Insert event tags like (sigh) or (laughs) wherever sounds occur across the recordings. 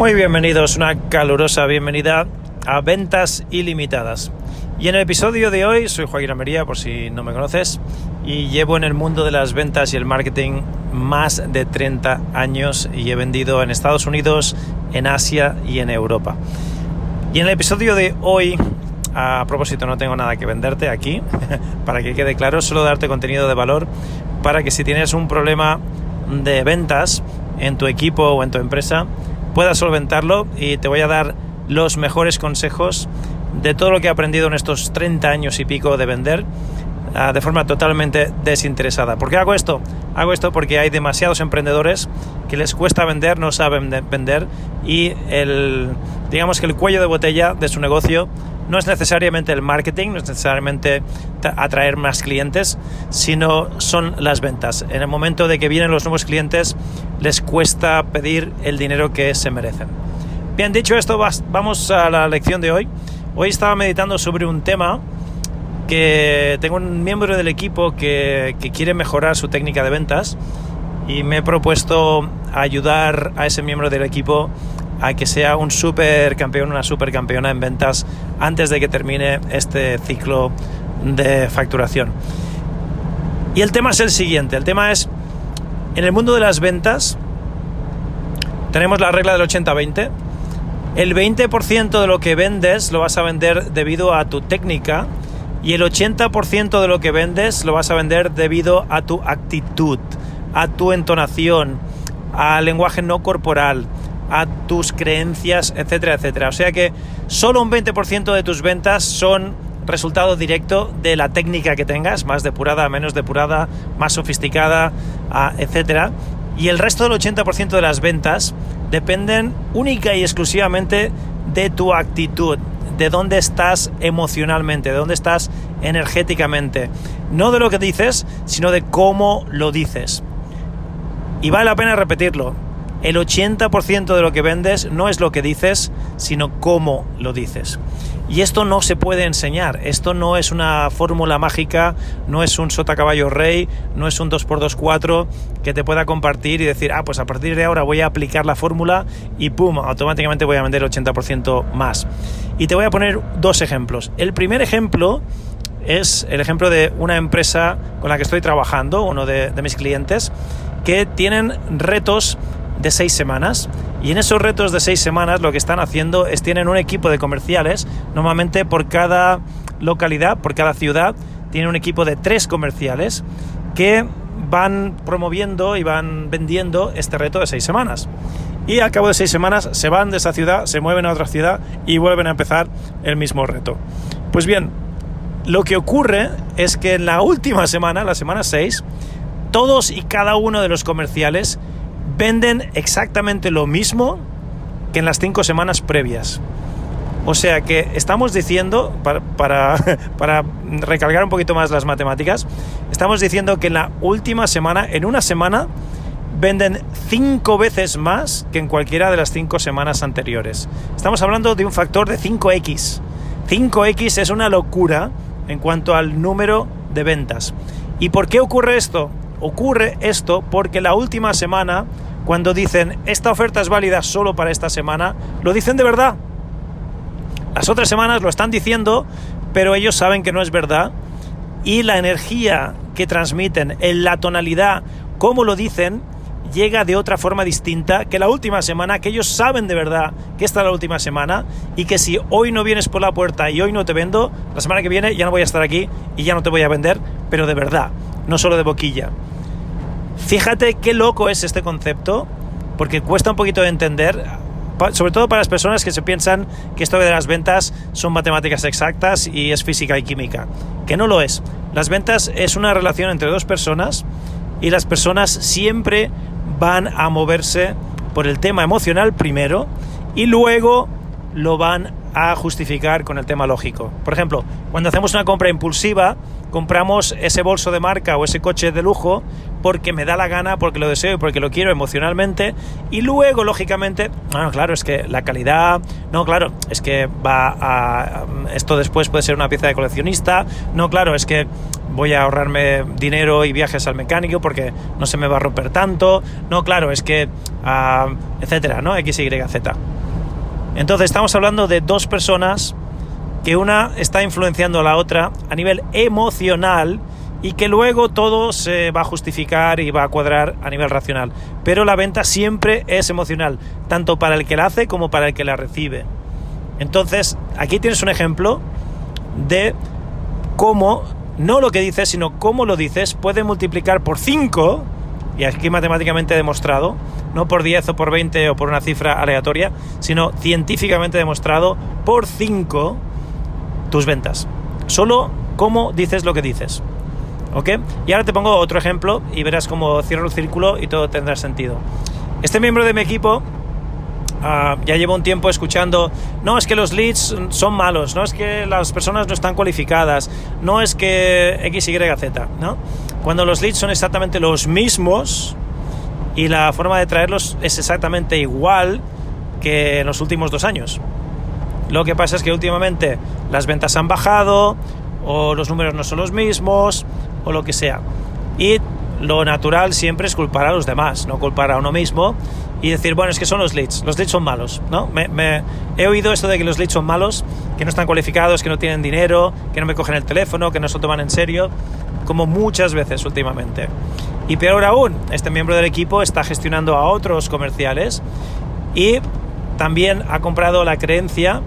Muy bienvenidos, una calurosa bienvenida a Ventas Ilimitadas. Y en el episodio de hoy soy Joaquín Amería, por si no me conoces, y llevo en el mundo de las ventas y el marketing más de 30 años y he vendido en Estados Unidos, en Asia y en Europa. Y en el episodio de hoy, a propósito, no tengo nada que venderte aquí, (laughs) para que quede claro, solo darte contenido de valor para que si tienes un problema de ventas en tu equipo o en tu empresa, puedas solventarlo y te voy a dar los mejores consejos de todo lo que he aprendido en estos 30 años y pico de vender ah, de forma totalmente desinteresada. ¿Por qué hago esto? Hago esto porque hay demasiados emprendedores que les cuesta vender, no saben vender y el, digamos que el cuello de botella de su negocio no es necesariamente el marketing, no es necesariamente atraer más clientes, sino son las ventas. En el momento de que vienen los nuevos clientes, les cuesta pedir el dinero que se merecen. Bien, dicho esto, vamos a la lección de hoy. Hoy estaba meditando sobre un tema que tengo un miembro del equipo que, que quiere mejorar su técnica de ventas y me he propuesto ayudar a ese miembro del equipo a que sea un super campeón, una super campeona en ventas antes de que termine este ciclo de facturación. Y el tema es el siguiente, el tema es, en el mundo de las ventas tenemos la regla del 80-20, el 20% de lo que vendes lo vas a vender debido a tu técnica y el 80% de lo que vendes lo vas a vender debido a tu actitud, a tu entonación, al lenguaje no corporal, a tus creencias, etcétera, etcétera. O sea que solo un 20% de tus ventas son resultado directo de la técnica que tengas, más depurada, menos depurada, más sofisticada, etcétera. Y el resto del 80% de las ventas dependen única y exclusivamente de tu actitud, de dónde estás emocionalmente, de dónde estás energéticamente. No de lo que dices, sino de cómo lo dices. Y vale la pena repetirlo el 80% de lo que vendes no es lo que dices, sino cómo lo dices. Y esto no se puede enseñar, esto no es una fórmula mágica, no es un sota caballo rey, no es un 2x2-4 que te pueda compartir y decir, ah, pues a partir de ahora voy a aplicar la fórmula y pum, automáticamente voy a vender el 80% más. Y te voy a poner dos ejemplos. El primer ejemplo es el ejemplo de una empresa con la que estoy trabajando, uno de mis clientes, que tienen retos de seis semanas. Y en esos retos de seis semanas lo que están haciendo es tienen un equipo de comerciales, normalmente por cada localidad, por cada ciudad, tienen un equipo de tres comerciales que van promoviendo y van vendiendo este reto de seis semanas. Y al cabo de seis semanas se van de esa ciudad, se mueven a otra ciudad y vuelven a empezar el mismo reto. Pues bien, lo que ocurre es que en la última semana, la semana 6, todos y cada uno de los comerciales venden exactamente lo mismo que en las cinco semanas previas. O sea que estamos diciendo, para, (laughs) para, recalcar un poquito más las matemáticas, estamos diciendo que en la última semana, en una semana, venden cinco veces más que en cualquiera de las cinco semanas anteriores. Estamos hablando de un factor de 5x. 5x es una locura en cuanto al número de ventas. ¿Y por qué ocurre esto? Ocurre esto porque la última semana cuando dicen esta oferta es válida solo para esta semana, lo dicen de verdad. Las otras semanas lo están diciendo, pero ellos saben que no es verdad y la energía que transmiten, en la tonalidad, como lo dicen, llega de otra forma distinta que la última semana, que ellos saben de verdad que esta es la última semana y que si hoy no vienes por la puerta y hoy no te vendo, la semana que viene ya no voy a estar aquí y ya no te voy a vender, pero de verdad, no solo de boquilla. Fíjate qué loco es este concepto, porque cuesta un poquito de entender, sobre todo para las personas que se piensan que esto de las ventas son matemáticas exactas y es física y química, que no lo es. Las ventas es una relación entre dos personas y las personas siempre van a moverse por el tema emocional primero y luego lo van a justificar con el tema lógico. Por ejemplo, cuando hacemos una compra impulsiva, compramos ese bolso de marca o ese coche de lujo porque me da la gana, porque lo deseo y porque lo quiero emocionalmente. Y luego, lógicamente, bueno, claro, es que la calidad, no, claro, es que va a. Esto después puede ser una pieza de coleccionista. No, claro, es que voy a ahorrarme dinero y viajes al mecánico porque no se me va a romper tanto. No, claro, es que. Ah, etcétera, ¿no? X, Y, Z. Entonces estamos hablando de dos personas que una está influenciando a la otra a nivel emocional y que luego todo se va a justificar y va a cuadrar a nivel racional. Pero la venta siempre es emocional, tanto para el que la hace como para el que la recibe. Entonces, aquí tienes un ejemplo de cómo, no lo que dices, sino cómo lo dices, puede multiplicar por 5 y aquí matemáticamente demostrado, no por 10 o por 20 o por una cifra aleatoria, sino científicamente demostrado por 5 tus ventas. Solo cómo dices lo que dices. ¿Ok? Y ahora te pongo otro ejemplo y verás cómo cierro el círculo y todo tendrá sentido. Este miembro de mi equipo ah, ya llevo un tiempo escuchando, no es que los leads son malos, no es que las personas no están cualificadas, no es que X, Y, Z, ¿no? cuando los leads son exactamente los mismos y la forma de traerlos es exactamente igual que en los últimos dos años. Lo que pasa es que últimamente las ventas han bajado o los números no son los mismos o lo que sea. Y lo natural siempre es culpar a los demás, no culpar a uno mismo y decir, bueno, es que son los leads, los leads son malos, ¿no? He oído esto de que los leads son malos, que no están cualificados, que no tienen dinero, que no me cogen el teléfono, que no se lo toman en serio como muchas veces últimamente. Y peor aún, este miembro del equipo está gestionando a otros comerciales y también ha comprado la creencia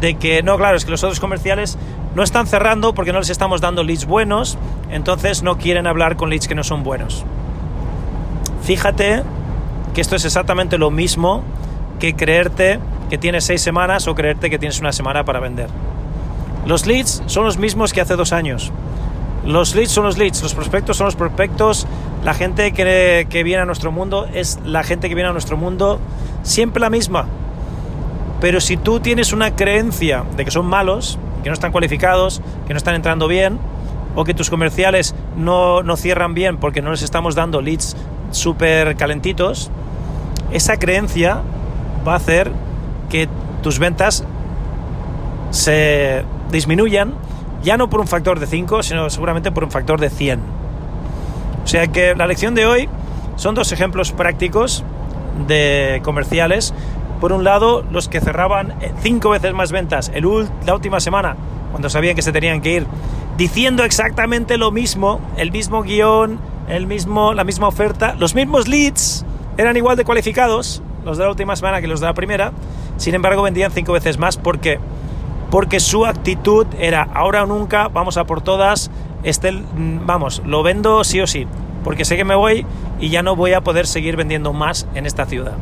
de que, no, claro, es que los otros comerciales no están cerrando porque no les estamos dando leads buenos, entonces no quieren hablar con leads que no son buenos. Fíjate que esto es exactamente lo mismo que creerte que tienes seis semanas o creerte que tienes una semana para vender. Los leads son los mismos que hace dos años. Los leads son los leads, los prospectos son los prospectos, la gente que, viene a nuestro mundo es la gente que viene a nuestro mundo siempre la misma. Pero si tú tienes una creencia de que son malos, que no están cualificados, que no están entrando bien, o que tus comerciales no, no cierran bien porque no les estamos dando leads súper calentitos, esa creencia va a hacer que tus ventas se disminuyan ya no por un factor de 5, sino seguramente por un factor de 100. O sea que la lección de hoy son dos ejemplos prácticos de comerciales. Por un lado, los que cerraban cinco veces más ventas el, la última semana, cuando sabían que se tenían que ir, diciendo exactamente lo mismo, el mismo guion, el mismo, la misma oferta, los mismos leads, eran igual de cualificados, los de la última semana que los de la primera, sin embargo vendían cinco veces más porque porque su actitud era ahora o nunca, vamos a por todas, este, vamos, lo vendo sí o sí, porque sé que me voy y ya no voy a poder seguir vendiendo más en esta ciudad.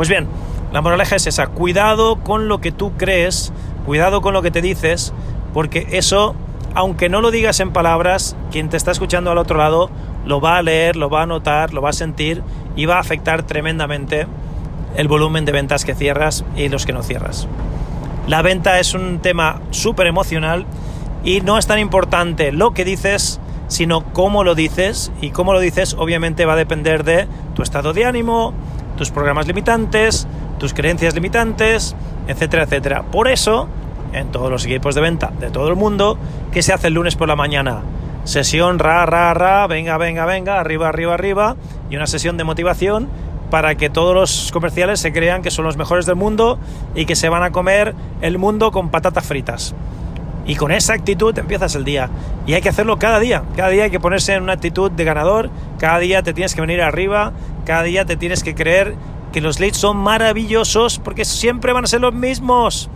Pues bien, la moraleja es esa, cuidado con lo que tú crees, cuidado con lo que te dices, porque eso, aunque no lo digas en palabras, quien te está escuchando al otro lado lo va a leer, lo va a notar, lo va a sentir y va a afectar tremendamente el volumen de ventas que cierras y los que no cierras. La venta es un tema súper emocional y no es tan importante lo que dices, sino cómo lo dices. Y cómo lo dices obviamente va a depender de tu estado de ánimo, tus programas limitantes, tus creencias limitantes, etcétera, etcétera. Por eso, en todos los equipos de venta de todo el mundo, ¿qué se hace el lunes por la mañana? Sesión ra, ra, ra, venga, venga, venga, arriba, arriba, arriba, y una sesión de motivación para que todos los comerciales se crean que son los mejores del mundo y que se van a comer el mundo con patatas fritas. Y con esa actitud empiezas el día. Y hay que hacerlo cada día. Cada día hay que ponerse en una actitud de ganador. Cada día te tienes que venir arriba. Cada día te tienes que creer que los leads son maravillosos porque siempre van a ser los mismos.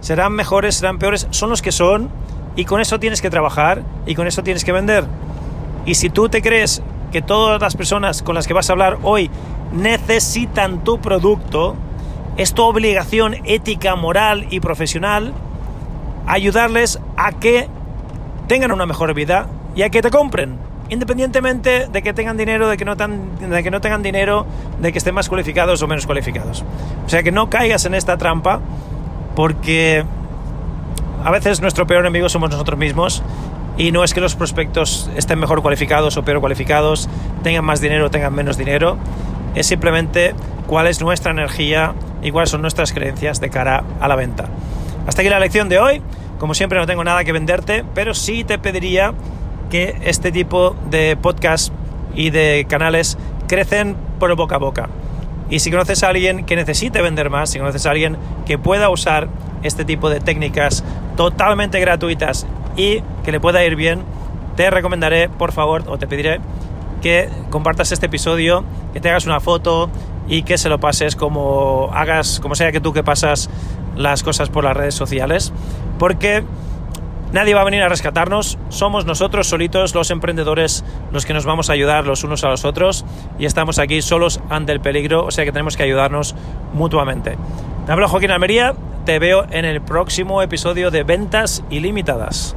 Serán mejores, serán peores, son los que son. Y con eso tienes que trabajar y con eso tienes que vender. Y si tú te crees que todas las personas con las que vas a hablar hoy necesitan tu producto, es tu obligación ética, moral y profesional ayudarles a que tengan una mejor vida y a que te compren. independientemente de que tengan dinero, de que, no de que no tengan dinero, de que estén más cualificados o menos cualificados. O sea que no caigas en esta trampa porque a veces nuestro peor enemigo somos nosotros mismos y no es que los prospectos estén mejor cualificados o peor cualificados, tengan más dinero o tengan menos dinero, es simplemente cuál es nuestra energía y cuáles son nuestras creencias de cara a la venta. Hasta aquí la lección de hoy. Como siempre no tengo nada que venderte, pero sí te pediría que este tipo de podcast y de canales crecen por boca a boca. Y si conoces a alguien que necesite vender más, si conoces a alguien que pueda usar este tipo de técnicas totalmente gratuitas y que le pueda ir bien, te recomendaré, por favor, o te pediré que compartas este episodio, que te hagas una foto y que se lo pases como hagas, como sea que tú que pasas las cosas por las redes sociales, porque Nadie va a venir a rescatarnos, somos nosotros solitos los emprendedores los que nos vamos a ayudar los unos a los otros y estamos aquí solos ante el peligro, o sea que tenemos que ayudarnos mutuamente. Te hablo Joaquín Almería, te veo en el próximo episodio de Ventas Ilimitadas.